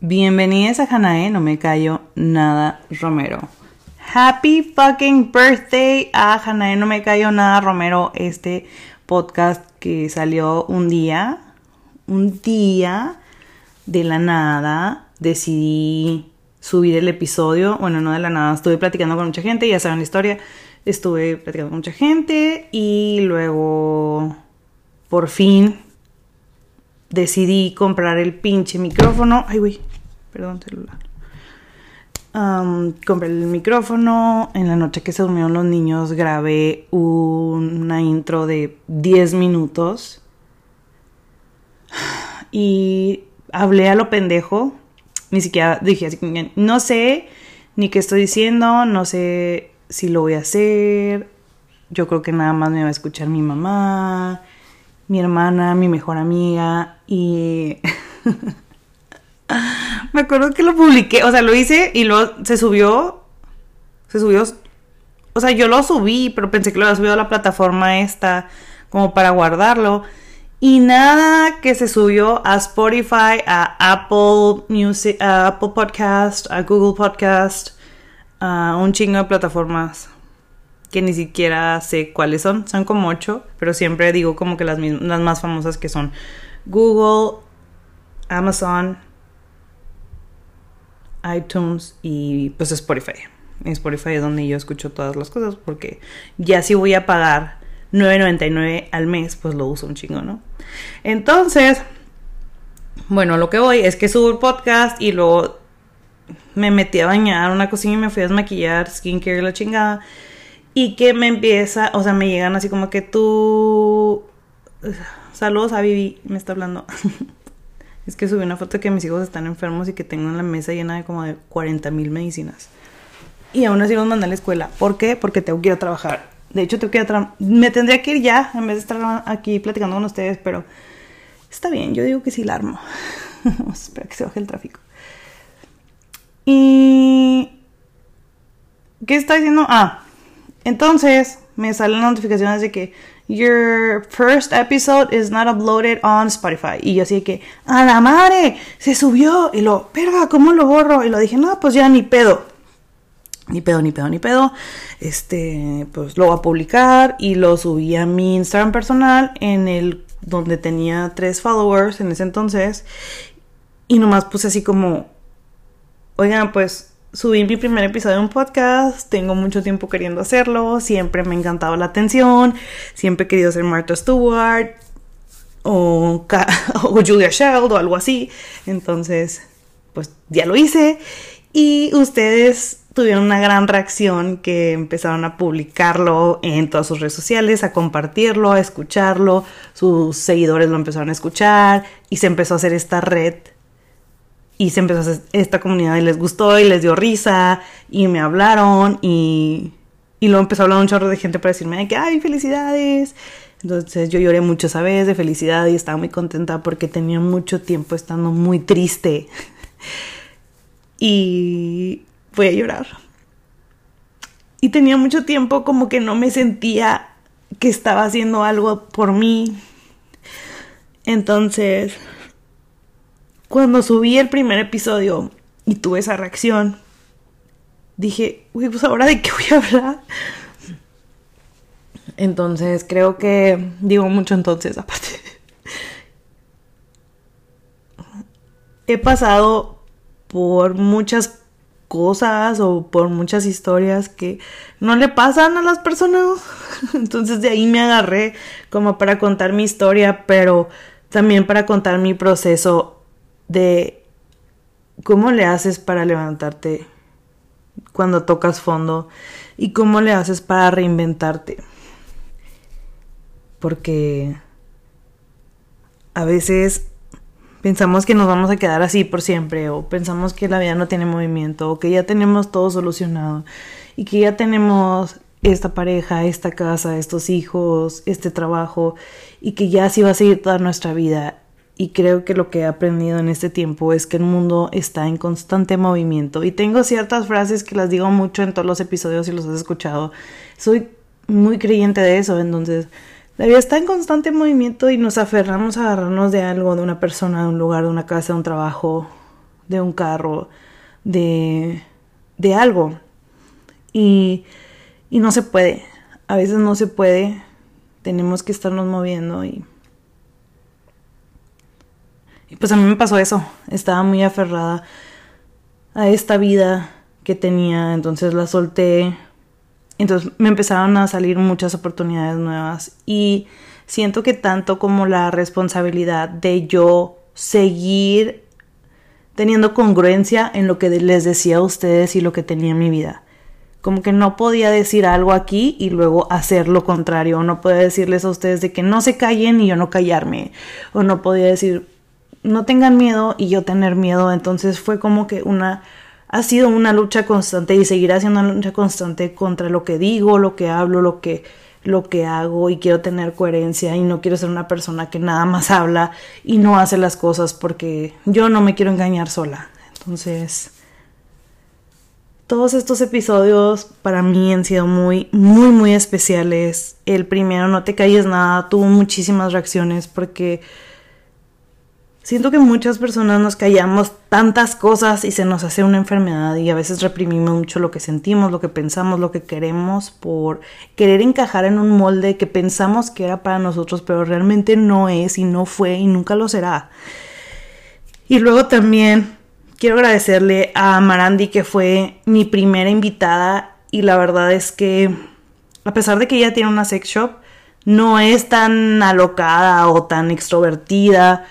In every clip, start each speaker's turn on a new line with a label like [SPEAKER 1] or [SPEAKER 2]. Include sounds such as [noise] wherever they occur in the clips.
[SPEAKER 1] Bienvenidos a Hanae, no me callo nada Romero. Happy fucking birthday a Hanae, no me callo nada Romero, este podcast que salió un día, un día de la nada, decidí subir el episodio, bueno, no de la nada, estuve platicando con mucha gente, ya saben la historia, estuve platicando con mucha gente y luego por fin decidí comprar el pinche micrófono. Ay, güey, perdón, celular. Compré el micrófono. En la noche que se durmieron los niños grabé una intro de 10 minutos. Y hablé a lo pendejo. Ni siquiera dije así, no sé ni qué estoy diciendo, no sé si lo voy a hacer. Yo creo que nada más me va a escuchar mi mamá mi hermana, mi mejor amiga y [laughs] me acuerdo que lo publiqué, o sea, lo hice y luego se subió, se subió, o sea, yo lo subí, pero pensé que lo había subido a la plataforma esta como para guardarlo. Y nada que se subió a Spotify, a Apple Music, a Apple Podcast, a Google Podcast, a un chingo de plataformas que ni siquiera sé cuáles son, son como ocho, pero siempre digo como que las, las más famosas que son Google, Amazon, iTunes y pues Spotify. Spotify es donde yo escucho todas las cosas porque ya si voy a pagar 9.99 al mes, pues lo uso un chingo, ¿no? Entonces, bueno, lo que voy es que subo el podcast y luego me metí a bañar una cocina y me fui a desmaquillar, skincare la chingada y que me empieza, o sea, me llegan así como que tú... Saludos a Vivi, me está hablando. [laughs] es que subí una foto de que mis hijos están enfermos y que tengo la mesa llena de como de 40 mil medicinas. Y aún así los mandé a la escuela. ¿Por qué? Porque tengo que ir a trabajar. De hecho, tengo que ir a Me tendría que ir ya en vez de estar aquí platicando con ustedes, pero está bien, yo digo que sí la armo. [laughs] Espera que se baje el tráfico. Y... ¿Qué está diciendo? Ah, entonces me salen notificaciones de que Your first episode is not uploaded on Spotify. Y yo así que, a la madre, se subió. Y lo, perga, ¿cómo lo borro? Y lo dije, no, pues ya ni pedo. Ni pedo, ni pedo, ni pedo. Este, pues lo voy a publicar. Y lo subí a mi Instagram personal. En el, donde tenía tres followers en ese entonces. Y nomás puse así como, oigan, pues subí mi primer episodio de un podcast, tengo mucho tiempo queriendo hacerlo, siempre me ha encantado la atención, siempre he querido ser Martha Stewart o, [laughs] o Julia Child o algo así, entonces pues ya lo hice. Y ustedes tuvieron una gran reacción que empezaron a publicarlo en todas sus redes sociales, a compartirlo, a escucharlo, sus seguidores lo empezaron a escuchar y se empezó a hacer esta red y se empezó a hacer esta comunidad y les gustó y les dio risa y me hablaron y, y luego empezó a hablar un chorro de gente para decirme que, ay, felicidades. Entonces yo lloré mucho esa vez de felicidad y estaba muy contenta porque tenía mucho tiempo estando muy triste. [laughs] y voy a llorar. Y tenía mucho tiempo como que no me sentía que estaba haciendo algo por mí. Entonces cuando subí el primer episodio y tuve esa reacción, dije, uy, pues ahora de qué voy a hablar. Entonces creo que digo mucho entonces aparte. [laughs] He pasado por muchas cosas o por muchas historias que no le pasan a las personas. [laughs] Entonces de ahí me agarré como para contar mi historia, pero también para contar mi proceso de cómo le haces para levantarte cuando tocas fondo y cómo le haces para reinventarte. Porque a veces pensamos que nos vamos a quedar así por siempre o pensamos que la vida no tiene movimiento o que ya tenemos todo solucionado y que ya tenemos esta pareja, esta casa, estos hijos, este trabajo y que ya así va a seguir toda nuestra vida y creo que lo que he aprendido en este tiempo es que el mundo está en constante movimiento y tengo ciertas frases que las digo mucho en todos los episodios si los has escuchado. Soy muy creyente de eso, entonces la vida está en constante movimiento y nos aferramos a agarrarnos de algo, de una persona, de un lugar, de una casa, de un trabajo, de un carro, de, de algo. Y, y no se puede. A veces no se puede. Tenemos que estarnos moviendo y... Y pues a mí me pasó eso. Estaba muy aferrada a esta vida que tenía. Entonces la solté. Entonces me empezaron a salir muchas oportunidades nuevas. Y siento que tanto como la responsabilidad de yo seguir teniendo congruencia en lo que les decía a ustedes y lo que tenía en mi vida. Como que no podía decir algo aquí y luego hacer lo contrario. O no podía decirles a ustedes de que no se callen y yo no callarme. O no podía decir no tengan miedo y yo tener miedo. Entonces fue como que una ha sido una lucha constante y seguirá siendo una lucha constante contra lo que digo, lo que hablo, lo que lo que hago y quiero tener coherencia y no quiero ser una persona que nada más habla y no hace las cosas porque yo no me quiero engañar sola. Entonces, todos estos episodios para mí han sido muy, muy, muy especiales. El primero, No te calles nada, tuvo muchísimas reacciones porque Siento que muchas personas nos callamos tantas cosas y se nos hace una enfermedad y a veces reprimimos mucho lo que sentimos, lo que pensamos, lo que queremos por querer encajar en un molde que pensamos que era para nosotros, pero realmente no es y no fue y nunca lo será. Y luego también quiero agradecerle a Marandi que fue mi primera invitada y la verdad es que a pesar de que ella tiene una sex shop, no es tan alocada o tan extrovertida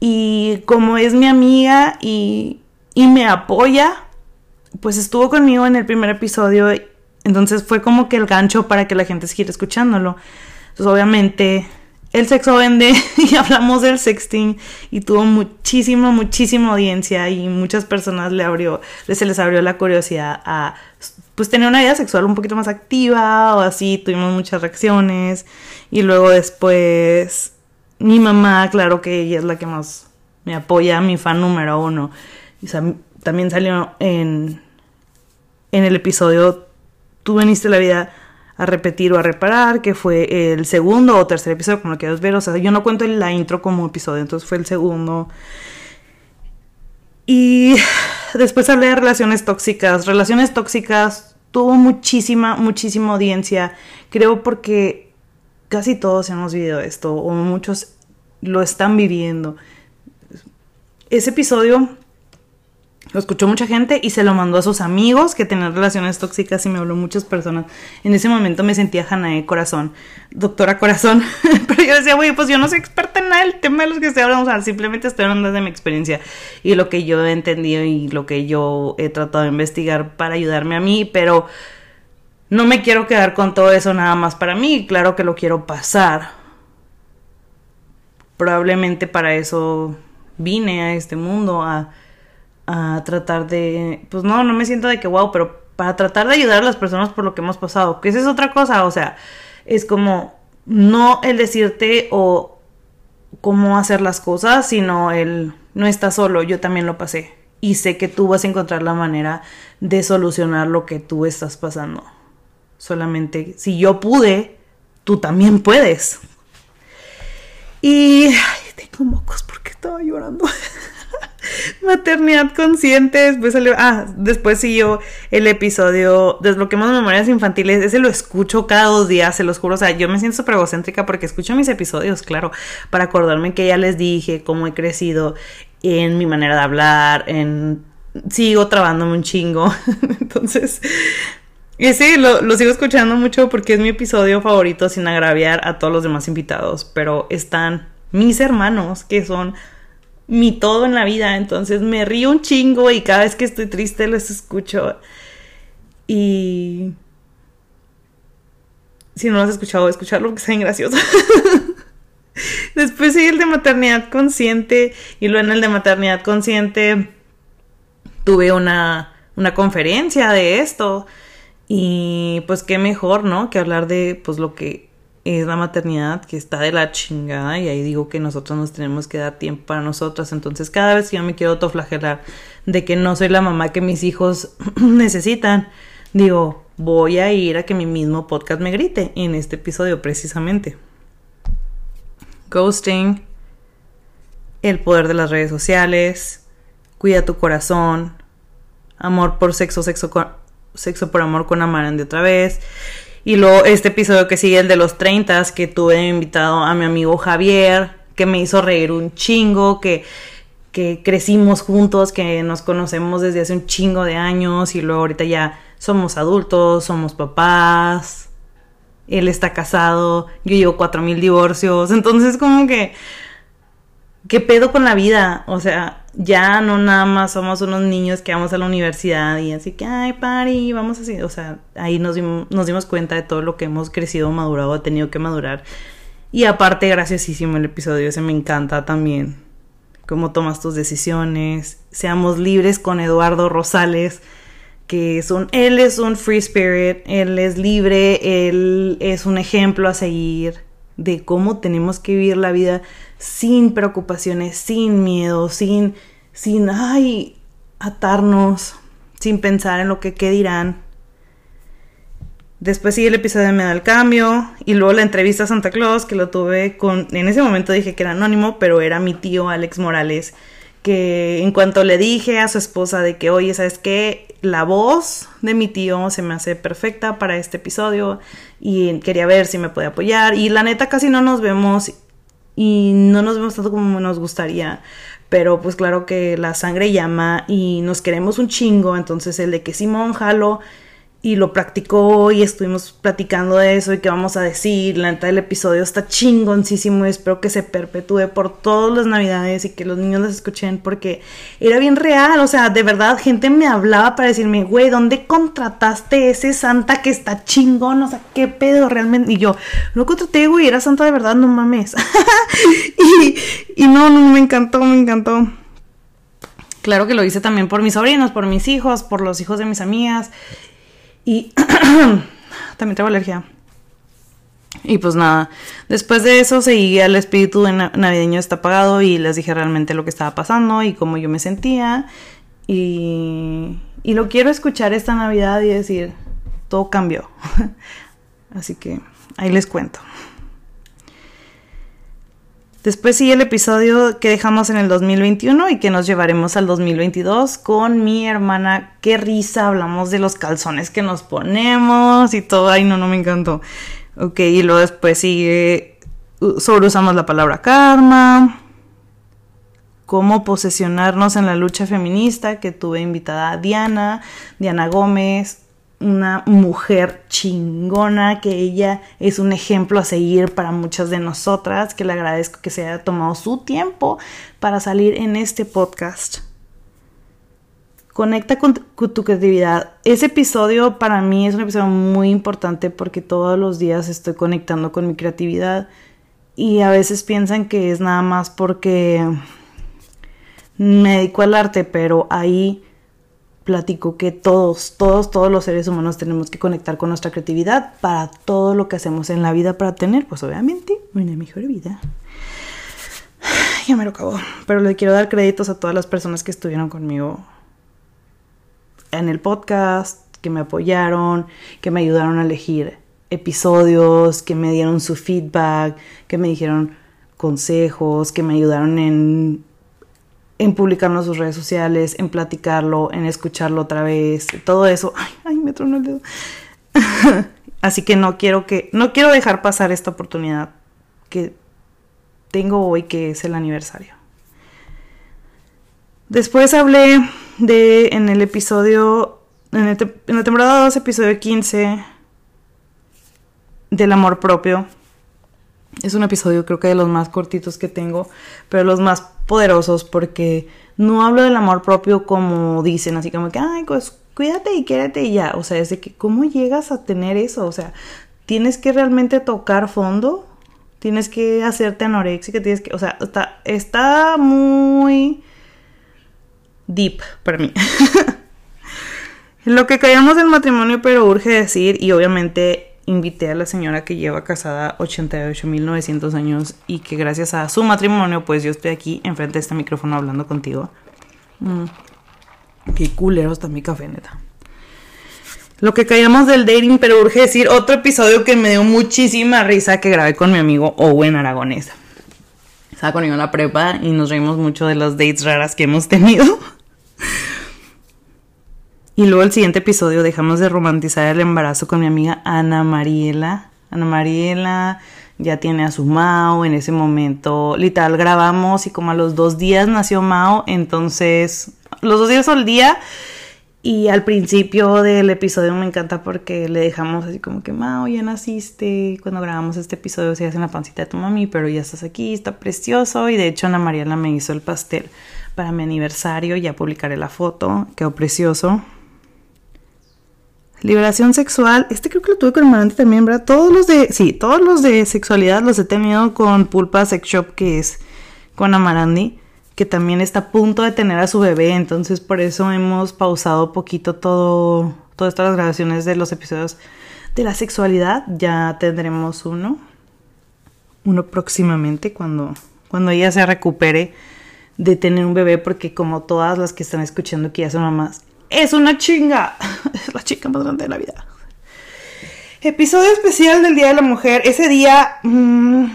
[SPEAKER 1] y como es mi amiga y, y me apoya, pues estuvo conmigo en el primer episodio. Entonces fue como que el gancho para que la gente siguiera escuchándolo. Entonces obviamente el sexo vende [laughs] y hablamos del sexting y tuvo muchísima, muchísima audiencia y muchas personas le abrió, se les abrió la curiosidad a pues tener una vida sexual un poquito más activa o así, tuvimos muchas reacciones y luego después mi mamá, claro que ella es la que más me apoya, mi fan número uno. Y también salió en, en el episodio Tú veniste la vida a repetir o a reparar, que fue el segundo o tercer episodio, como lo quieras ver. O sea, yo no cuento la intro como episodio, entonces fue el segundo. Y [sighs] después hablé de relaciones tóxicas. Relaciones tóxicas tuvo muchísima, muchísima audiencia. Creo porque casi todos hemos vivido esto, o muchos lo están viviendo. Ese episodio lo escuchó mucha gente y se lo mandó a sus amigos que tenían relaciones tóxicas y me habló muchas personas. En ese momento me sentía Hanae Corazón, doctora Corazón. [laughs] Pero yo decía, güey, pues yo no soy experta en nada del tema de los que estoy hablando, o sea, simplemente estoy hablando de mi experiencia y lo que yo he entendido y lo que yo he tratado de investigar para ayudarme a mí, pero no me quiero quedar con todo eso nada más para mí, claro que lo quiero pasar. Probablemente para eso vine a este mundo, a, a tratar de, pues no, no me siento de que wow, pero para tratar de ayudar a las personas por lo que hemos pasado, que esa es otra cosa, o sea, es como no el decirte o cómo hacer las cosas, sino el no estás solo, yo también lo pasé y sé que tú vas a encontrar la manera de solucionar lo que tú estás pasando. Solamente si yo pude, tú también puedes. Y tengo mocos porque estaba llorando. [laughs] Maternidad consciente, después salió, ah, después siguió el episodio Desbloqueemos memorias infantiles, ese lo escucho cada dos días, se los juro, o sea, yo me siento súper egocéntrica porque escucho mis episodios, claro, para acordarme que ya les dije cómo he crecido en mi manera de hablar, en sigo trabándome un chingo, [laughs] entonces ese lo, lo, sigo escuchando mucho porque es mi episodio favorito sin agraviar a todos los demás invitados, pero están mis hermanos que son mi todo en la vida, entonces me río un chingo y cada vez que estoy triste los escucho y si no lo has escuchado, escucharlo porque bien gracioso. [laughs] Después sí el de maternidad consciente y luego en el de maternidad consciente tuve una, una conferencia de esto y pues qué mejor, ¿no? Que hablar de pues lo que es la maternidad, que está de la chingada, y ahí digo que nosotros nos tenemos que dar tiempo para nosotras. Entonces, cada vez que yo me quiero autoflagelar de que no soy la mamá que mis hijos [clears throat] necesitan, digo, voy a ir a que mi mismo podcast me grite en este episodio precisamente. Ghosting, el poder de las redes sociales, Cuida tu corazón, Amor por sexo, sexo, sexo por amor con Amaran de otra vez. Y luego este episodio que sigue, el de los 30, que tuve invitado a mi amigo Javier, que me hizo reír un chingo, que, que crecimos juntos, que nos conocemos desde hace un chingo de años y luego ahorita ya somos adultos, somos papás, él está casado, yo llevo cuatro mil divorcios, entonces como que ¿qué pedo con la vida? O sea, ya no nada más somos unos niños que vamos a la universidad y así que, ay, pari, vamos así. O sea, ahí nos dimos, nos dimos cuenta de todo lo que hemos crecido, madurado, ha tenido que madurar. Y aparte, graciosísimo el episodio, ese me encanta también. Cómo tomas tus decisiones. Seamos libres con Eduardo Rosales, que es un, él es un free spirit, él es libre, él es un ejemplo a seguir de cómo tenemos que vivir la vida sin preocupaciones, sin miedo, sin, sin, ay, atarnos, sin pensar en lo que qué dirán. Después sigue el episodio de Me da el cambio y luego la entrevista a Santa Claus que lo tuve con, en ese momento dije que era anónimo, pero era mi tío Alex Morales, que en cuanto le dije a su esposa de que, oye, ¿sabes qué? La voz de mi tío se me hace perfecta para este episodio y quería ver si me puede apoyar y la neta casi no nos vemos y no nos vemos tanto como nos gustaría. Pero pues claro que la sangre llama y nos queremos un chingo. Entonces el de que Simón jalo y lo practicó y estuvimos platicando de eso y qué vamos a decir. La neta del episodio está chingoncísimo y espero que se perpetúe por todas las navidades y que los niños las escuchen porque era bien real. O sea, de verdad, gente me hablaba para decirme, güey, ¿dónde contrataste ese santa que está chingón? O sea, ¿qué pedo realmente? Y yo, lo contraté, güey, era santa de verdad, no mames. [laughs] y, y no, no, me encantó, me encantó. Claro que lo hice también por mis sobrinos, por mis hijos, por los hijos de mis amigas. Y [clears throat] también tengo alergia. Y pues nada, después de eso seguía el espíritu navideño está apagado y les dije realmente lo que estaba pasando y cómo yo me sentía. Y, y lo quiero escuchar esta Navidad y decir, todo cambió. [laughs] Así que ahí les cuento. Después sigue el episodio que dejamos en el 2021 y que nos llevaremos al 2022 con mi hermana. Qué risa, hablamos de los calzones que nos ponemos y todo. Ay, no, no me encantó. Ok, y luego después sigue, sobre usamos la palabra karma, cómo posesionarnos en la lucha feminista, que tuve invitada a Diana, Diana Gómez, una mujer chingona, que ella es un ejemplo a seguir para muchas de nosotras, que le agradezco que se haya tomado su tiempo para salir en este podcast. Conecta con tu, creatividad. Ese episodio para mí es un episodio muy importante porque todos los días estoy conectando con mi creatividad y a veces piensan que es nada más porque me dedico al arte, pero ahí platico que todos, todos, todos los seres humanos tenemos que conectar con nuestra creatividad para todo lo que hacemos en la vida para tener, pues obviamente, una mejor vida. [sighs] Ya me lo acabo. Pero le quiero dar créditos a todas las personas que estuvieron conmigo en el podcast, que me apoyaron, que me ayudaron a elegir episodios, que me dieron su feedback, que me dijeron consejos, que me ayudaron en en publicarlo en sus redes sociales, en platicarlo, en escucharlo otra vez, todo eso. Ay, ay, me tronó el dedo. [laughs] Así que no quiero que, no quiero dejar pasar esta oportunidad que tengo hoy, que es el aniversario. Después hablé de, en el episodio, en, en la temporada 2, episodio 15, del amor propio. Es un episodio creo que de los más cortitos que tengo, pero los más poderosos porque no hablo del amor propio como dicen, así como que, ay, pues cuídate y quédate y ya. O sea, es de que, ¿cómo llegas a tener eso? O sea, tienes que realmente tocar fondo, tienes que hacerte anoréxica, tienes que, o sea, está, está muy deep para mí. [laughs] Lo que callamos del matrimonio, pero urge decir, y obviamente invité a la señora que lleva casada 88.900 años y que gracias a su matrimonio, pues yo estoy aquí enfrente de este micrófono hablando contigo. Mm. Qué culero está mi café, neta. Lo que callamos del dating, pero urge decir otro episodio que me dio muchísima risa que grabé con mi amigo Owen Aragonesa. Estaba conmigo en la prepa y nos reímos mucho de las dates raras que hemos tenido. Y luego el siguiente episodio dejamos de romantizar el embarazo con mi amiga Ana Mariela. Ana Mariela ya tiene a su Mao en ese momento. Literal grabamos y como a los dos días nació Mao. Entonces, los dos días al día. Y al principio del episodio me encanta porque le dejamos así como que, Mao, ya naciste. Cuando grabamos este episodio se hace en la pancita de tu mami, pero ya estás aquí, está precioso. Y de hecho Ana Mariela me hizo el pastel para mi aniversario. Ya publicaré la foto, quedó precioso. Liberación sexual. Este creo que lo tuve con Amarante también, ¿verdad? Todos los de. Sí, todos los de sexualidad los he tenido con Pulpa Sex Shop, que es con Amarandi, que también está a punto de tener a su bebé. Entonces, por eso hemos pausado poquito todo. Todas estas grabaciones de los episodios de la sexualidad. Ya tendremos uno. Uno próximamente cuando, cuando ella se recupere de tener un bebé. Porque como todas las que están escuchando que ya son mamás, es una chinga. [laughs] Es la chica más grande de la vida. Episodio especial del Día de la Mujer. Ese día mmm,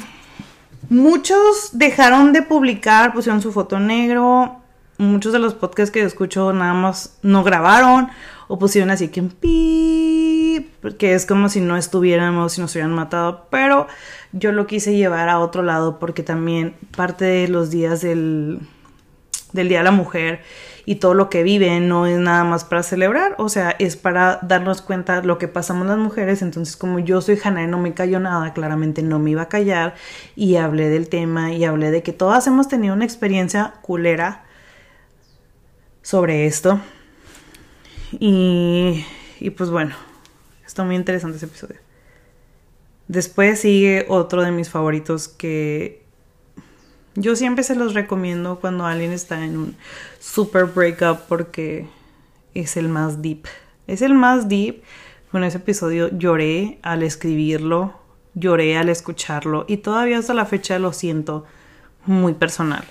[SPEAKER 1] muchos dejaron de publicar, pusieron su foto negro. Muchos de los podcasts que yo escucho nada más no grabaron o pusieron así que en pi, porque es como si no estuviéramos, si nos hubieran matado. Pero yo lo quise llevar a otro lado porque también parte de los días del, del Día de la Mujer y todo lo que viven no es nada más para celebrar, o sea, es para darnos cuenta lo que pasamos las mujeres. Entonces, como yo soy Hannah y no me cayó nada, claramente no me iba a callar y hablé del tema y hablé de que todas hemos tenido una experiencia culera sobre esto. Y, y pues bueno, está muy interesante ese episodio. Después sigue otro de mis favoritos que yo siempre se los recomiendo cuando alguien está en un super breakup porque es el más deep. Es el más deep. Con ese episodio lloré al escribirlo, lloré al escucharlo y todavía hasta la fecha lo siento muy personal.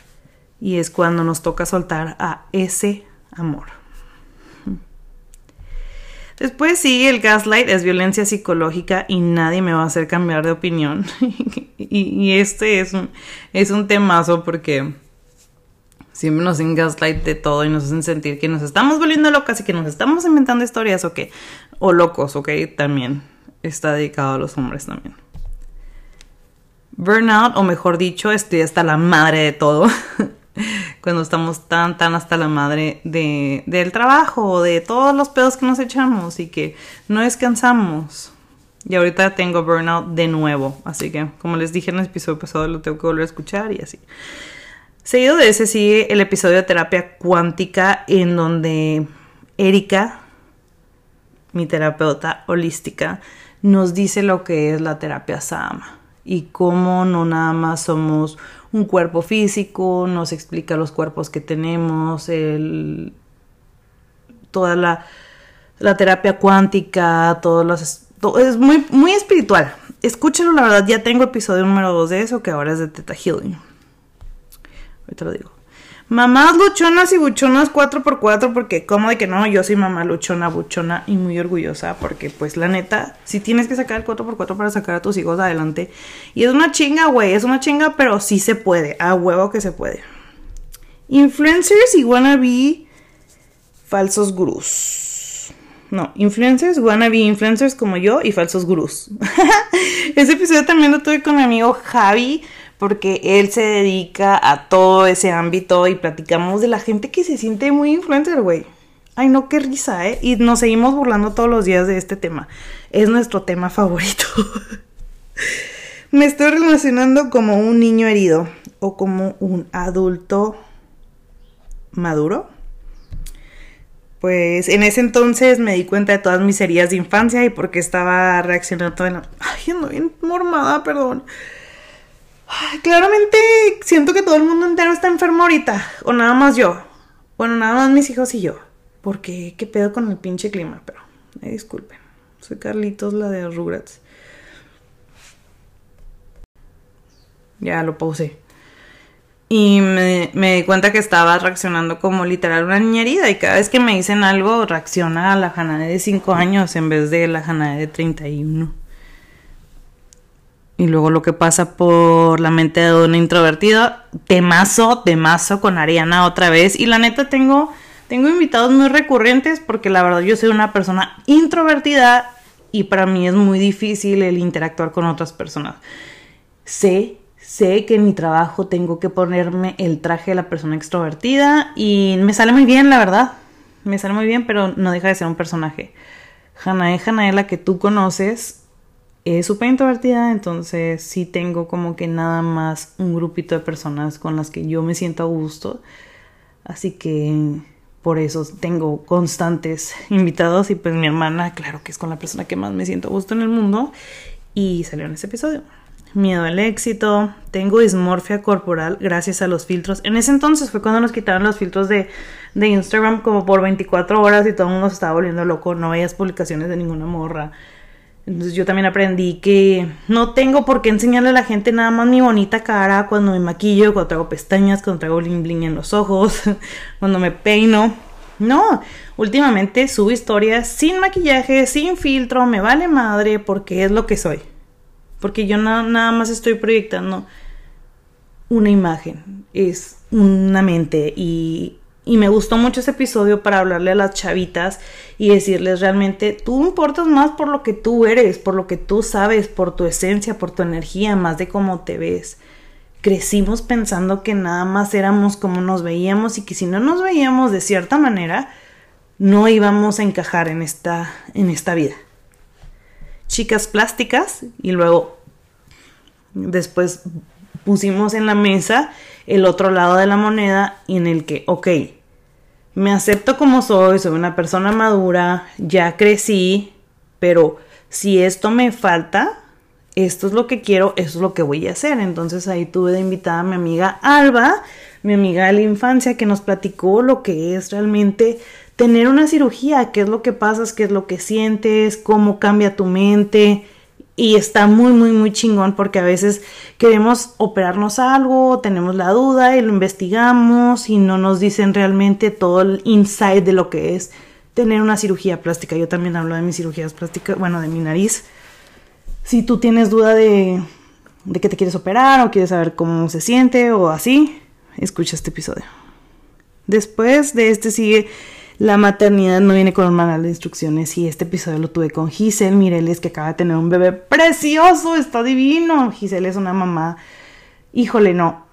[SPEAKER 1] Y es cuando nos toca soltar a ese amor. Después sigue el gaslight, es violencia psicológica y nadie me va a hacer cambiar de opinión. [laughs] y, este es un, es un temazo porque siempre nos hacen gaslight de todo y nos hacen sentir que nos estamos volviendo locas y que nos estamos inventando historias o que, o locos, ok, también está dedicado a los hombres también. Burnout, o mejor dicho, estoy hasta la madre de todo. [laughs] cuando estamos tan, tan hasta la madre de, del trabajo, de todos los pedos que nos echamos y que no descansamos. Y ahorita tengo burnout de nuevo, así que como les dije en el episodio pasado lo tengo que volver a escuchar y así. Seguido de ese sigue el episodio de terapia cuántica en donde Erika, mi terapeuta holística, nos dice lo que es la terapia Sama y cómo no nada más somos un cuerpo físico, nos explica los cuerpos que tenemos, el, toda la, la terapia cuántica, todos los... es muy, muy espiritual. Escúchalo, la verdad, ya tengo episodio número 2 de eso, que ahora es de Teta Healing. Ahorita lo digo. Mamás luchonas y buchonas 4x4 porque como de que no, yo soy mamá luchona, buchona y muy orgullosa porque pues la neta, si tienes que sacar el 4x4 para sacar a tus hijos adelante. Y es una chinga, güey, es una chinga, pero sí se puede, a huevo que se puede. Influencers y wannabe falsos gurús. No, influencers, wannabe influencers como yo y falsos gurús. [laughs] Ese episodio también lo tuve con mi amigo Javi porque él se dedica a todo ese ámbito y platicamos de la gente que se siente muy influencer, güey. Ay, no, qué risa, ¿eh? Y nos seguimos burlando todos los días de este tema. Es nuestro tema favorito. [laughs] Me estoy relacionando como un niño herido o como un adulto maduro. Pues en ese entonces me di cuenta de todas mis heridas de infancia y por qué estaba reaccionando. En... Ay, ando bien mormada, perdón claramente siento que todo el mundo entero está enfermo ahorita. O nada más yo. Bueno, nada más mis hijos y yo. Porque qué pedo con el pinche clima. Pero, me disculpen. Soy Carlitos, la de Rugrats. Ya lo pausé. Y me, me, di cuenta que estaba reaccionando como literal una niña. Y cada vez que me dicen algo, reacciona a la Janae de 5 años en vez de la Janae de 31 y luego lo que pasa por la mente de una introvertida, temazo, temazo con Ariana otra vez. Y la neta tengo Tengo invitados muy recurrentes porque la verdad yo soy una persona introvertida y para mí es muy difícil el interactuar con otras personas. Sé, sé que en mi trabajo tengo que ponerme el traje de la persona extrovertida y me sale muy bien, la verdad. Me sale muy bien, pero no deja de ser un personaje. Hanae Hanae, la que tú conoces, es súper introvertida, entonces sí tengo como que nada más un grupito de personas con las que yo me siento a gusto. Así que por eso tengo constantes [laughs] invitados y pues mi hermana, claro que es con la persona que más me siento a gusto en el mundo y salió en ese episodio. Miedo al éxito, tengo dismorfia corporal gracias a los filtros. En ese entonces fue cuando nos quitaron los filtros de, de Instagram como por 24 horas y todo el mundo se estaba volviendo loco, no veías publicaciones de ninguna morra. Entonces yo también aprendí que no tengo por qué enseñarle a la gente nada más mi bonita cara cuando me maquillo, cuando traigo pestañas, cuando traigo bling bling en los ojos, [laughs] cuando me peino. No, últimamente subo historias sin maquillaje, sin filtro, me vale madre porque es lo que soy. Porque yo nada más estoy proyectando una imagen, es una mente y y me gustó mucho ese episodio para hablarle a las chavitas y decirles realmente, tú importas más por lo que tú eres, por lo que tú sabes, por tu esencia, por tu energía, más de cómo te ves. Crecimos pensando que nada más éramos como nos veíamos y que si no nos veíamos de cierta manera, no íbamos a encajar en esta, en esta vida. Chicas plásticas y luego después pusimos en la mesa el otro lado de la moneda en el que, ok, me acepto como soy, soy una persona madura, ya crecí, pero si esto me falta, esto es lo que quiero, esto es lo que voy a hacer. Entonces ahí tuve de invitada a mi amiga Alba, mi amiga de la infancia, que nos platicó lo que es realmente tener una cirugía, qué es lo que pasas, qué es lo que sientes, cómo cambia tu mente, y está muy, muy, muy chingón porque a veces queremos operarnos algo, tenemos la duda y lo investigamos y no nos dicen realmente todo el insight de lo que es tener una cirugía plástica. Yo también hablo de mis cirugías plásticas, bueno, de mi nariz. Si tú tienes duda de, de que te quieres operar o quieres saber cómo se siente o así, escucha este episodio. Después de este sigue la maternidad no viene con un manual de instrucciones y este episodio lo tuve con Giselle Mireles que acaba de tener un bebé precioso, está divino. Giselle es una mamá, híjole, no.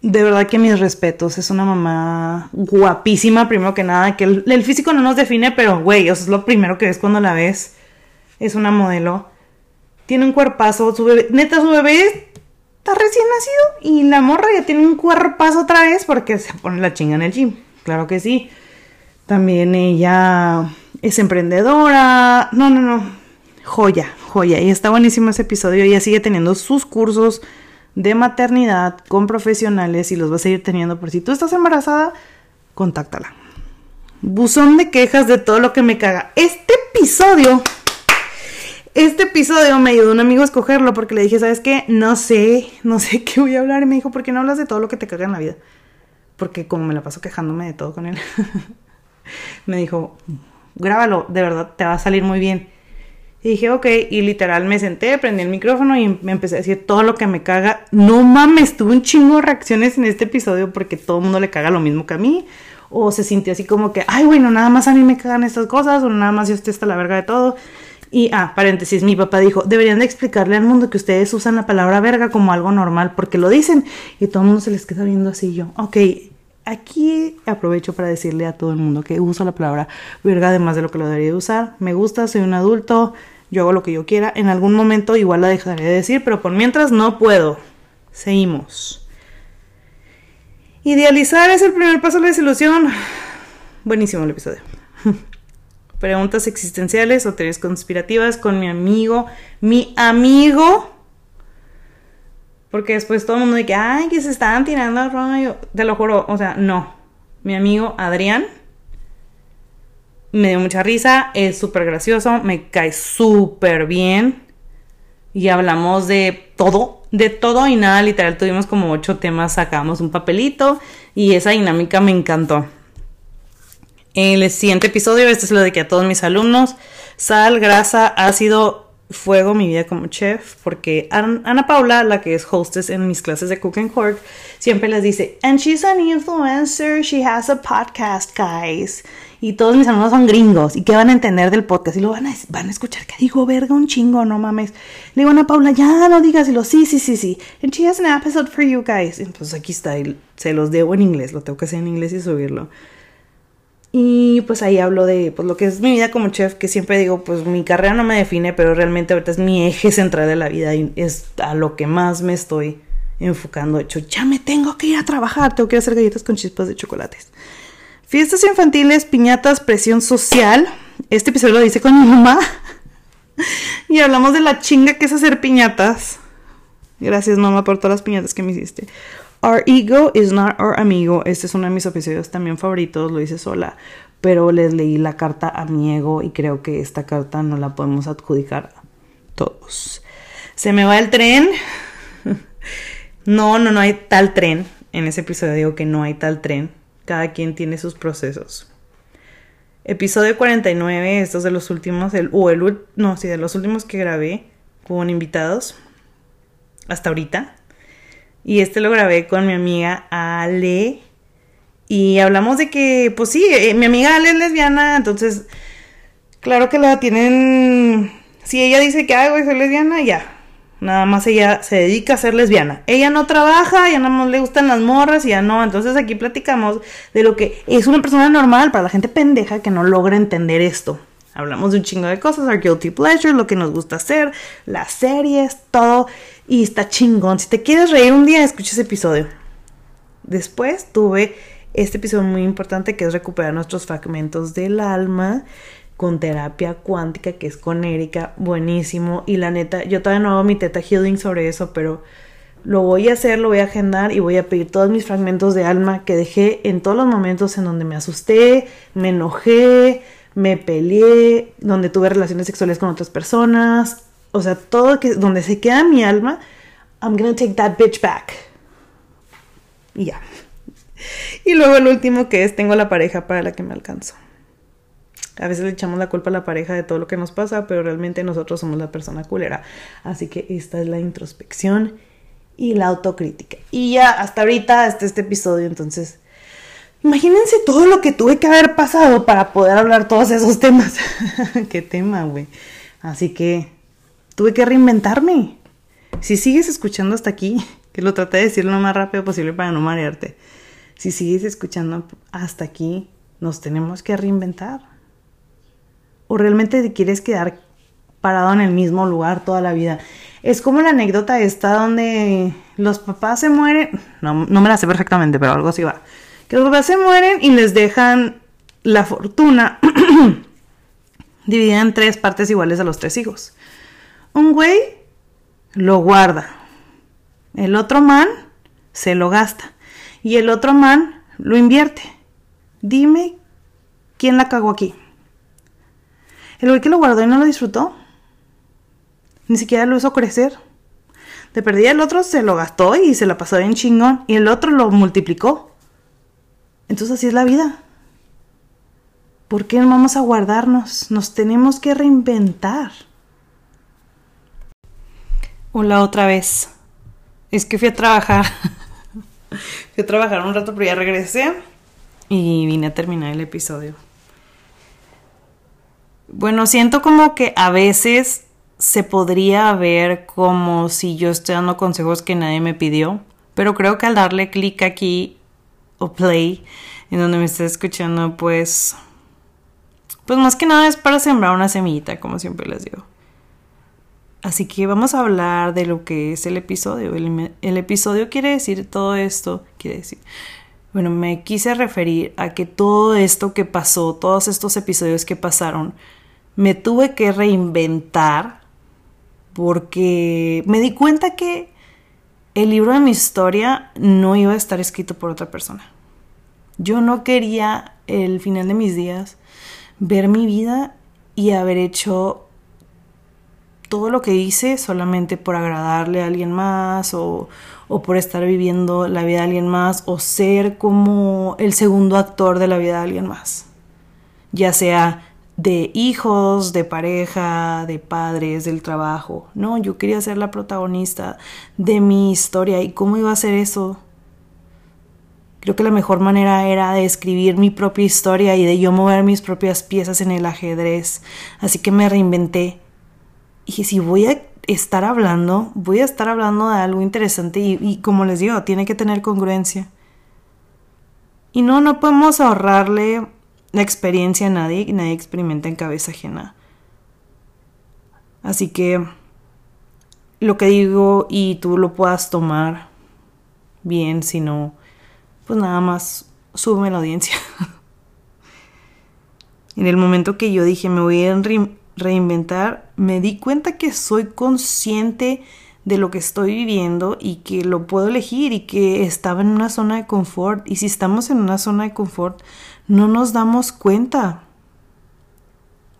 [SPEAKER 1] De verdad que mis respetos, es una mamá guapísima, primero que nada, que el, físico no nos define, pero güey, eso es lo primero que ves cuando la ves. Es una modelo. Tiene un cuerpazo, su bebé, neta, su bebé está recién nacido y la morra ya tiene un cuerpazo otra vez porque se pone la chinga en el gym claro que sí. También ella es emprendedora. No, no, no. Joya, joya. Y está buenísimo ese episodio. Ella sigue teniendo sus cursos de maternidad con profesionales y los va a seguir teniendo. Por si tú estás embarazada, contáctala. Buzón de quejas de todo lo que me caga. Este episodio. Este episodio me ayudó un amigo a escogerlo porque le dije, ¿sabes qué? No sé, no sé [laughs] qué voy a hablar. Y me dijo, ¿por qué no hablas de todo lo que te caga en la vida? Porque como me la paso quejándome de todo con él, [laughs] me dijo, grábalo, de verdad, te va a salir muy bien. Y dije, ok, y literal me senté, prendí el micrófono y me empecé a decir todo lo que me caga. No mames, tuve un chingo de reacciones en este episodio porque todo el mundo le caga lo mismo que a mí. O se sintió así como que, ay, bueno, nada más a mí me cagan estas cosas, o nada más yo estoy hasta la verga de todo. Y, ah, paréntesis, mi papá dijo, deberían de explicarle al mundo que ustedes usan la palabra verga como algo normal, porque lo dicen y todo el mundo se les queda viendo así yo. Ok, aquí aprovecho para decirle a todo el mundo que uso la palabra verga además de lo que lo debería usar. Me gusta, soy un adulto, yo hago lo que yo quiera. En algún momento igual la dejaré de decir, pero por mientras no puedo. Seguimos. Idealizar es el primer paso a la desilusión. Buenísimo el episodio. Preguntas existenciales o teorías conspirativas con mi amigo, mi amigo. Porque después todo el mundo dice, ay, que se estaban tirando al rollo. Te lo juro, o sea, no. Mi amigo Adrián me dio mucha risa, es súper gracioso, me cae súper bien. Y hablamos de todo, de todo y nada, literal, tuvimos como ocho temas, sacamos un papelito y esa dinámica me encantó. El siguiente episodio, este es lo de que a todos mis alumnos, sal, grasa, ácido fuego mi vida como chef porque Ana Paula, la que es hostess en mis clases de Cook and Cork, siempre les dice, and she's an influencer, she has a podcast, guys. Y todos mis alumnos son gringos. ¿Y qué van a entender del podcast? Y lo van a, van a escuchar que digo, verga, un chingo, no mames. Le digo a Ana Paula, ya no digas. Y lo, sí, sí, sí, sí. And she has an episode for you guys. Entonces aquí está. Y se los debo en inglés. Lo tengo que hacer en inglés y subirlo. Y pues ahí hablo de pues, lo que es mi vida como chef, que siempre digo, pues mi carrera no me define, pero realmente ahorita es mi eje central de la vida y es a lo que más me estoy enfocando. De hecho, ya me tengo que ir a trabajar, tengo que hacer galletas con chispas de chocolates. Fiestas infantiles, piñatas, presión social. Este episodio lo dice con mi mamá. [laughs] y hablamos de la chinga que es hacer piñatas. Gracias mamá por todas las piñatas que me hiciste. Our ego is not our amigo. Este es uno de mis episodios también favoritos, lo hice sola, pero les leí la carta a mi ego y creo que esta carta no la podemos adjudicar todos. Se me va el tren. [laughs] no, no, no hay tal tren. En ese episodio digo que no hay tal tren. Cada quien tiene sus procesos. Episodio 49, estos de los últimos, el, o el, no, sí, de los últimos que grabé con invitados hasta ahorita. Y este lo grabé con mi amiga Ale. Y hablamos de que, pues sí, eh, mi amiga Ale es lesbiana, entonces, claro que la tienen... Si ella dice que, ay, soy lesbiana, ya. Nada más ella se dedica a ser lesbiana. Ella no trabaja, ya nada más le gustan las morras y ya no. Entonces aquí platicamos de lo que es una persona normal para la gente pendeja que no logra entender esto. Hablamos de un chingo de cosas, our guilty pleasure, lo que nos gusta hacer, las series, todo. Y está chingón. Si te quieres reír un día, escucha ese episodio. Después tuve este episodio muy importante que es recuperar nuestros fragmentos del alma con terapia cuántica que es con Erika, buenísimo. Y la neta, yo todavía no hago mi teta healing sobre eso, pero lo voy a hacer, lo voy a agendar y voy a pedir todos mis fragmentos de alma que dejé en todos los momentos en donde me asusté, me enojé, me peleé, donde tuve relaciones sexuales con otras personas, o sea, todo que donde se queda mi alma, I'm gonna take that bitch back. Y ya. Y luego el último que es tengo la pareja para la que me alcanzo. A veces le echamos la culpa a la pareja de todo lo que nos pasa, pero realmente nosotros somos la persona culera. Así que esta es la introspección y la autocrítica. Y ya hasta ahorita, hasta este episodio, entonces Imagínense todo lo que tuve que haber pasado para poder hablar todos esos temas. [laughs] Qué tema, güey. Así que tuve que reinventarme. Si sigues escuchando hasta aquí, que lo traté de decir lo más rápido posible para no marearte. Si sigues escuchando hasta aquí, nos tenemos que reinventar. ¿O realmente te quieres quedar parado en el mismo lugar toda la vida? Es como la anécdota esta donde los papás se mueren. No, no me la sé perfectamente, pero algo así va los papás se mueren y les dejan la fortuna [clears throat] dividida en tres partes iguales a los tres hijos. Un güey lo guarda, el otro man se lo gasta y el otro man lo invierte. Dime quién la cagó aquí. El güey que lo guardó y no lo disfrutó. Ni siquiera lo hizo crecer. De perdida el otro se lo gastó y se la pasó bien chingón. Y el otro lo multiplicó. Entonces así es la vida. ¿Por qué no vamos a guardarnos? Nos tenemos que reinventar. Hola otra vez. Es que fui a trabajar. [laughs] fui a trabajar un rato, pero ya regresé. Y vine a terminar el episodio. Bueno, siento como que a veces se podría ver como si yo estoy dando consejos que nadie me pidió. Pero creo que al darle clic aquí o play en donde me estés escuchando, pues, pues más que nada es para sembrar una semillita, como siempre les digo. Así que vamos a hablar de lo que es el episodio. El, el episodio quiere decir todo esto, quiere decir, bueno, me quise referir a que todo esto que pasó, todos estos episodios que pasaron, me tuve que reinventar porque me di cuenta que el libro de mi historia no iba a estar escrito por otra persona. Yo no quería el final de mis días ver mi vida y haber hecho todo lo que hice solamente por agradarle a alguien más o, por estar viviendo la vida de alguien más o ser como el segundo actor de la vida de alguien más. Ya sea de hijos, de pareja, de padres, del trabajo. No, yo quería ser la protagonista de mi historia. ¿Y cómo iba a ser eso? Creo que la mejor manera era de escribir mi propia historia y de yo mover mis propias piezas en el ajedrez. Así que me reinventé. Y si voy a estar hablando, voy a estar hablando de algo interesante y, y como les digo, tiene que tener congruencia. Y no, no podemos ahorrarle la experiencia nadie nadie experimenta en cabeza ajena. Así que lo que digo y tú lo puedas tomar bien, si no, pues nada más sube la audiencia. [laughs] en el momento que yo dije me voy a reinventar, me di cuenta que soy consciente de lo que estoy viviendo y que lo puedo elegir y que estaba en una zona de confort. Y si estamos en una zona de confort, no nos damos cuenta.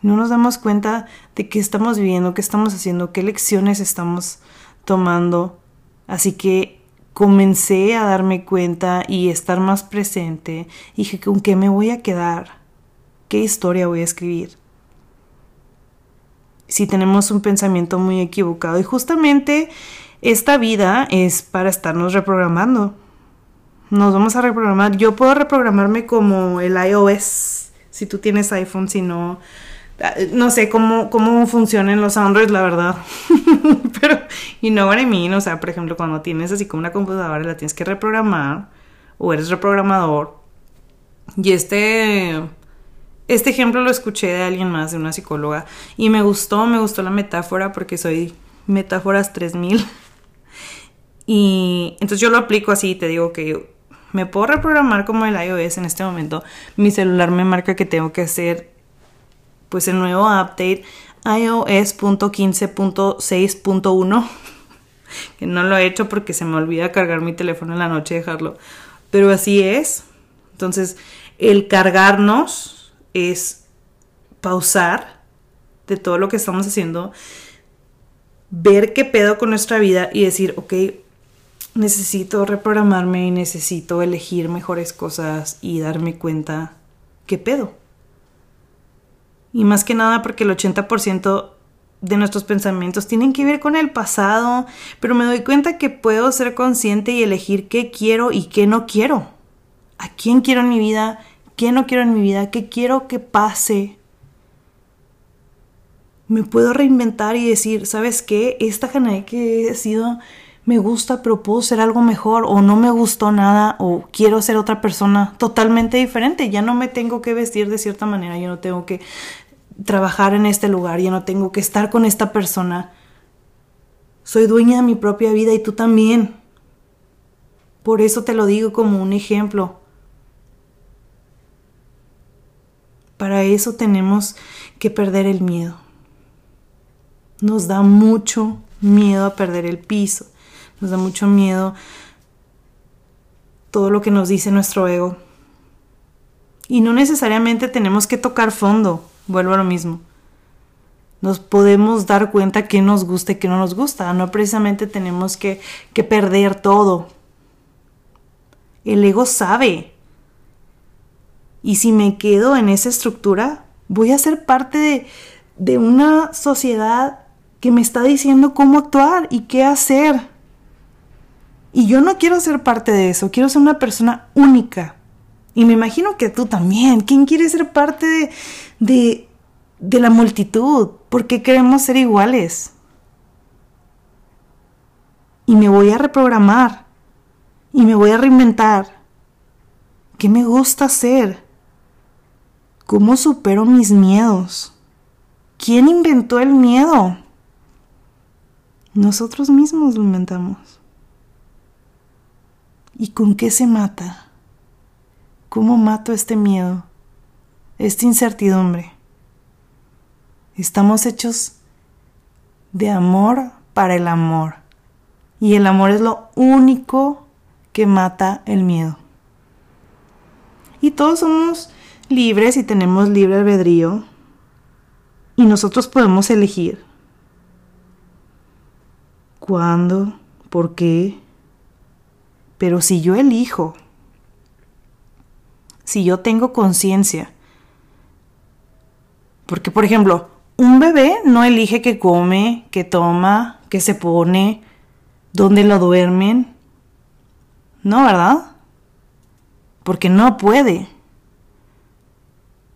[SPEAKER 1] No nos damos cuenta de qué estamos viviendo, qué estamos haciendo, qué lecciones estamos tomando. Así que comencé a darme cuenta y estar más presente. Dije, ¿con qué me voy a quedar? ¿Qué historia voy a escribir? Si tenemos un pensamiento muy equivocado. Y justamente esta vida es para estarnos reprogramando nos vamos a reprogramar. Yo puedo reprogramarme como el iOS, si tú tienes iPhone, si no, ah, no sé cómo, cómo funcionan los Android, la verdad. [laughs] Pero, y no I mean, o sea, por ejemplo, cuando tienes así como una computadora, la tienes que reprogramar, o eres reprogramador. Y este, este ejemplo lo escuché de alguien más, de una psicóloga, y me gustó, me gustó la metáfora porque soy metáforas 3000. [laughs] Y entonces yo lo aplico así, te digo que me puedo reprogramar como el iOS en este momento. Mi celular me marca que tengo que hacer pues el nuevo update iOS.15.6.1 [laughs] que no lo he hecho porque se me olvida cargar mi teléfono en la noche y dejarlo. Pero así es. Entonces, el cargarnos es pausar de todo lo que estamos haciendo, ver qué pedo con nuestra vida y decir, ok, necesito reprogramarme y necesito elegir mejores cosas y darme cuenta qué pedo. Y más que nada porque el 80% de nuestros pensamientos tienen que ver con el pasado, pero me doy cuenta que puedo ser consciente y elegir qué quiero y qué no quiero. ¿A quién quiero en mi vida? ¿Qué no quiero en mi vida? ¿Qué quiero que pase? Me puedo reinventar y decir, ¿sabes qué? Esta Janae que he sido me gusta, pero puedo ser algo mejor, o no me gustó nada, o quiero ser otra persona totalmente diferente. Ya no me tengo que vestir de cierta manera, yo no tengo que trabajar en este lugar, ya no tengo que estar con esta persona. Soy dueña de mi propia vida y tú también. Por eso te lo digo como un ejemplo. Para eso tenemos que perder el miedo. Nos da mucho miedo a perder el piso nos da mucho miedo todo lo que nos dice nuestro ego. Y no necesariamente tenemos que tocar fondo, vuelvo a lo mismo. Nos podemos dar cuenta que nos gusta y que no nos gusta, no precisamente tenemos que, que perder todo. El ego sabe. Y si me quedo en esa estructura, voy a ser parte de, de una sociedad que me está diciendo cómo actuar y qué hacer. Y yo no quiero ser parte de eso, quiero ser una persona única. Y me imagino que tú también. ¿Quién quiere ser parte de, de, la multitud? Porque queremos ser iguales. Y me voy a reprogramar. Y me voy a reinventar. ¿Qué me gusta hacer? ¿Cómo supero mis miedos? ¿Quién inventó el miedo? Nosotros mismos lo inventamos. ¿Y con qué se mata? ¿Cómo mato este miedo? Esta incertidumbre. Estamos hechos de amor para el amor. Y el amor es lo único que mata el miedo. Y todos somos libres y tenemos libre albedrío. Y nosotros podemos elegir cuándo, por qué, pero si yo elijo, si yo tengo conciencia Porque, por ejemplo, un bebé no elige qué come, qué toma, qué se pone, dónde lo duermen. No, ¿verdad? Porque no puede.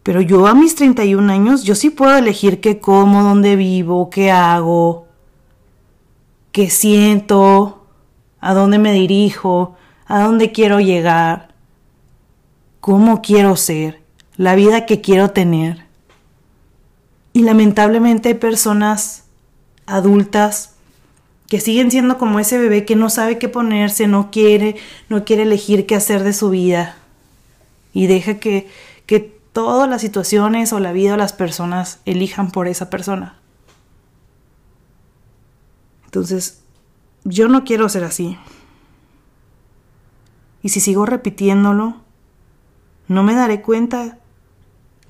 [SPEAKER 1] Pero yo a mis 31 años, yo sí puedo elegir qué como, dónde vivo, qué hago, qué siento, a dónde me dirijo, a dónde quiero llegar, cómo quiero ser, la vida que quiero tener. Y lamentablemente hay personas adultas que siguen siendo como ese bebé que no sabe qué ponerse, no quiere, no quiere elegir qué hacer de su vida. Y deja que, que todas las situaciones o la vida o las personas elijan por esa persona. Entonces, yo no quiero ser así. Y si sigo repitiéndolo, no me daré cuenta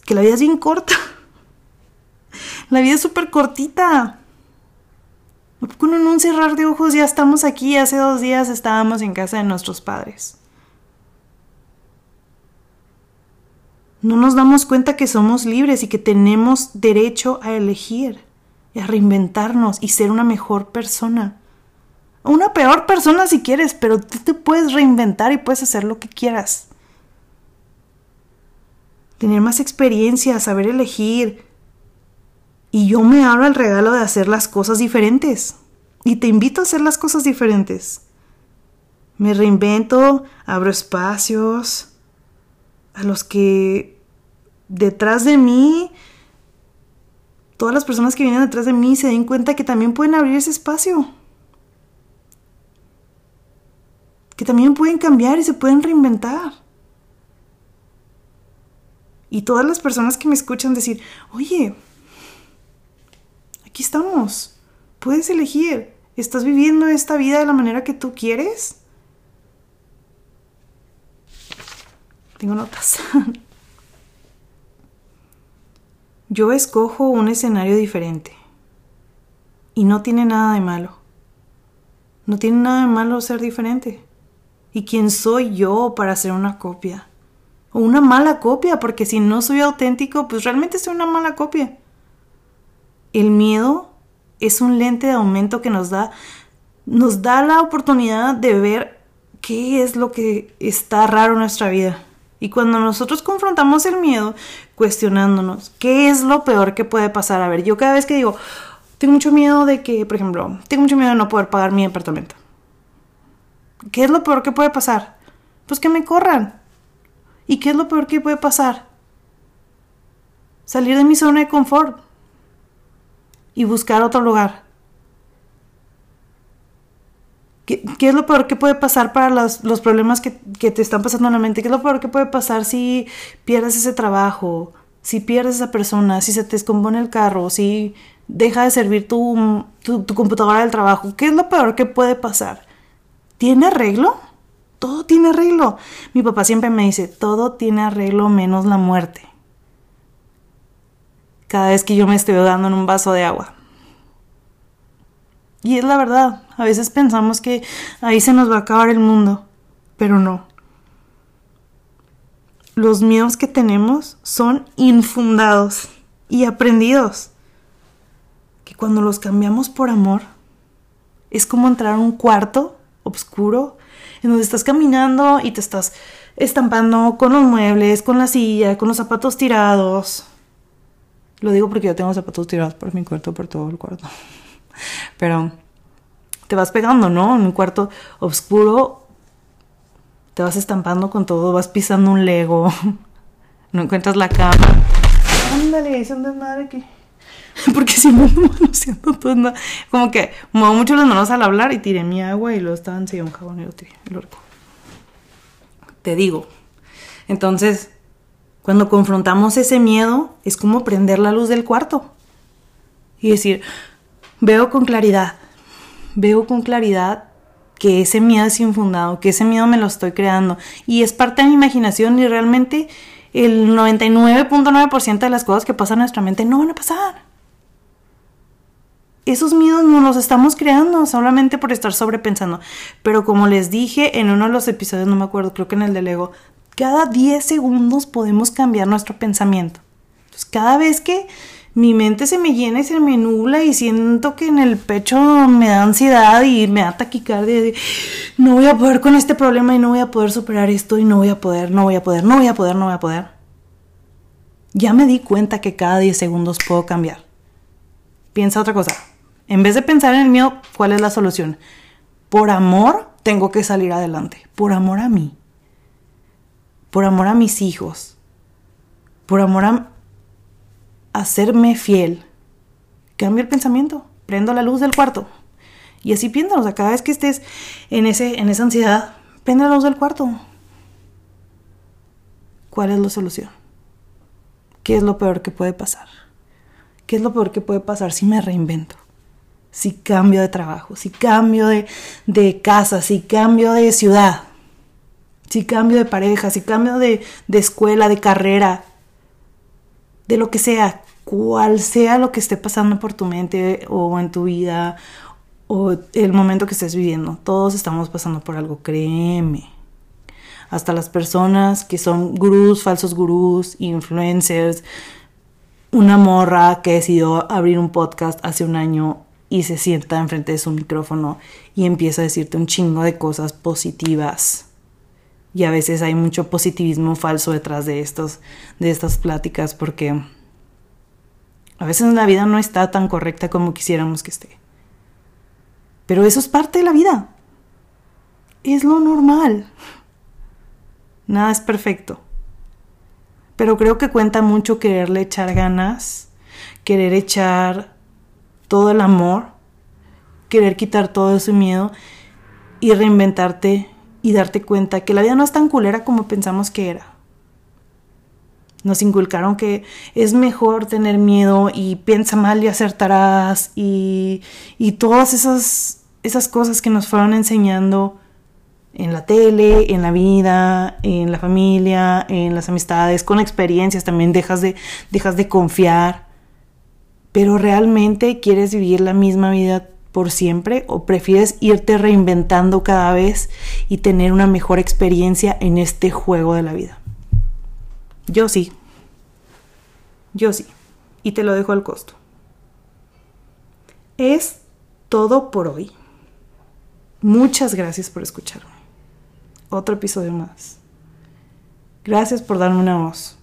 [SPEAKER 1] que la vida es bien corta. [laughs] La vida es súper cortita. Con un cerrar de ojos ya estamos aquí. Hace dos días estábamos en casa de nuestros padres. No nos damos cuenta que somos libres y que tenemos derecho a elegir, a reinventarnos y ser una mejor persona. Una peor persona si quieres, pero tú te puedes reinventar y puedes hacer lo que quieras. Tener más experiencia, saber elegir, y yo me abro el regalo de hacer las cosas diferentes. Y te invito a hacer las cosas diferentes. Me reinvento, abro espacios a los que detrás de mí, todas las personas que vienen detrás de mí se den cuenta que también pueden abrir ese espacio. Que también pueden cambiar y se pueden reinventar. Y todas las personas que me escuchan decir, oye, aquí estamos. Puedes elegir. ¿Estás viviendo esta vida de la manera que tú quieres? Tengo notas. [laughs] Yo escojo un escenario diferente. Y no tiene nada de malo. No tiene nada de malo ser diferente. ¿Y quién soy yo para hacer una copia? O una mala copia, porque si no soy auténtico, pues realmente soy una mala copia. El miedo es un lente de aumento que nos da, nos da la oportunidad de ver qué es lo que está raro en nuestra vida. Y cuando nosotros confrontamos el miedo, cuestionándonos, ¿qué es lo peor que puede pasar? A ver, yo cada vez que digo, tengo mucho miedo de que, por ejemplo, tengo mucho miedo de no poder pagar mi apartamento. ¿Qué es lo peor que puede pasar? Pues que me corran. ¿Y qué es lo peor que puede pasar? Salir de mi zona de confort y buscar otro lugar. ¿Qué, es lo peor que puede pasar para los, problemas que, te están pasando en la mente? ¿Qué es lo peor que puede pasar si pierdes ese trabajo? Si pierdes esa persona, si se te descompone el carro, si deja de servir tu, tu computadora del trabajo. ¿Qué es lo peor que puede pasar? ¿Tiene arreglo? Todo tiene arreglo. Mi papá siempre me dice, todo tiene arreglo menos la muerte cada vez que yo me estoy dando en un vaso de agua. Y es la verdad, a veces pensamos que ahí se nos va a acabar el mundo, pero no. Los miedos que tenemos son infundados y aprendidos. Que cuando los cambiamos por amor, es como entrar a un cuarto oscuro en donde estás caminando y te estás estampando con los muebles, con la silla, con los zapatos tirados, lo digo porque yo tengo zapatos tirados por mi cuarto, por todo el cuarto. [laughs] Pero te vas pegando, ¿no? En un cuarto oscuro te vas estampando con todo, vas pisando un lego, [laughs] no encuentras la cama. Ándale, es un desmadre que... [laughs] Porque si [laughs] no, no siento todo, como que muevo mucho las manos al hablar y tiré mi agua y luego estaba enseguida un jabón Te digo. Entonces, cuando confrontamos ese miedo, es como prender la luz del cuarto y decir, veo con claridad, veo con claridad que ese miedo es infundado, que ese miedo me lo estoy creando y es parte de mi imaginación y realmente el 99.9% de las cosas que pasan en nuestra mente no van a pasar. Esos miedos no los estamos creando solamente por estar sobrepensando. Pero como les dije en uno de los episodios, no me acuerdo, creo que en el del ego, cada 10 segundos podemos cambiar nuestro pensamiento. Pues cada vez que mi mente se me llena y se me nubla y siento que en el pecho me da ansiedad y me da taquicardia de no voy a poder con este problema y no voy a poder superar esto y no voy a poder, no voy a poder, no voy a poder, no voy a poder. Ya me di cuenta que cada 10 segundos puedo cambiar. Piensa otra cosa. En vez de pensar en el miedo, ¿cuál es la solución? Por amor tengo que salir adelante. Por amor a mí. Por amor a mis hijos. Por amor a, hacerme fiel. Cambio el pensamiento. Prendo la luz del cuarto. Y así piéndanos. A cada vez que estés en, ese, en esa ansiedad, prende la luz del cuarto. ¿Cuál es la solución? ¿Qué es lo peor que puede pasar? ¿Qué es lo peor que puede pasar si me reinvento? Si cambio de trabajo, si cambio de, de casa, si cambio de ciudad, si cambio de pareja, si cambio de, de escuela, de carrera, de lo que sea, cual sea lo que esté pasando por tu mente o en tu vida o el momento que estés viviendo. Todos estamos pasando por algo, créeme. Hasta las personas que son gurús, falsos gurús, influencers, una morra que decidió abrir un podcast hace un año y se sienta enfrente de su micrófono y empieza a decirte un chingo de cosas positivas. Y a veces hay mucho positivismo falso detrás de estos de estas pláticas porque a veces la vida no está tan correcta como quisiéramos que esté. Pero eso es parte de la vida. Es lo normal. Nada es perfecto. Pero creo que cuenta mucho quererle echar ganas, querer echar todo el amor, querer quitar todo ese miedo y reinventarte y darte cuenta que la vida no es tan culera como pensamos que era. Nos inculcaron que es mejor tener miedo y piensa mal y acertarás y, y todas esas, esas cosas que nos fueron enseñando en la tele, en la vida, en la familia, en las amistades, con experiencias también dejas de, dejas de confiar. Pero realmente quieres vivir la misma vida por siempre o prefieres irte reinventando cada vez y tener una mejor experiencia en este juego de la vida. Yo sí. Yo sí. Y te lo dejo al costo. Es todo por hoy. Muchas gracias por escucharme otro episodio más. Gracias por darme una voz.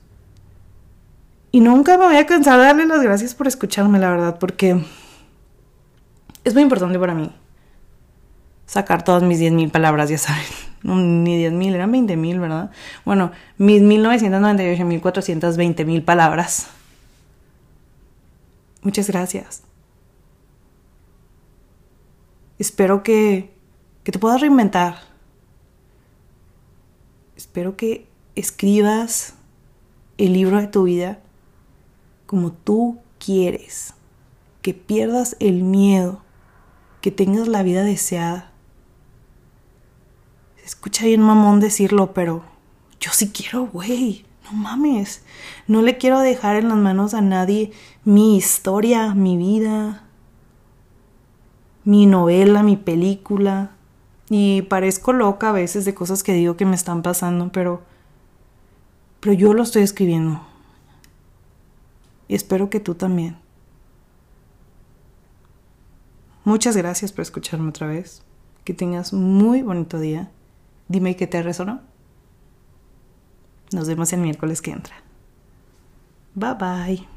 [SPEAKER 1] Y nunca me voy a cansar de darle las gracias por escucharme, la verdad, porque es muy importante para mí sacar todas mis 10.000 palabras, ya saben. No, ni 10.000, eran 20.000, ¿verdad? Bueno, mis 1998, 1420.000 palabras. Muchas gracias. Espero que, que te puedas reinventar Espero que escribas el libro de tu vida como tú quieres, que pierdas el miedo, que tengas la vida deseada. Se escucha bien mamón decirlo, pero yo sí quiero, güey. No mames. No le quiero dejar en las manos a nadie mi historia, mi vida, mi novela, mi película, y parezco loca a veces de cosas que digo que me están pasando, pero pero yo lo estoy escribiendo. Y espero que tú también. Muchas gracias por escucharme otra vez. Que tengas muy bonito día. Dime qué te resonó. Nos vemos el miércoles que entra. Bye bye.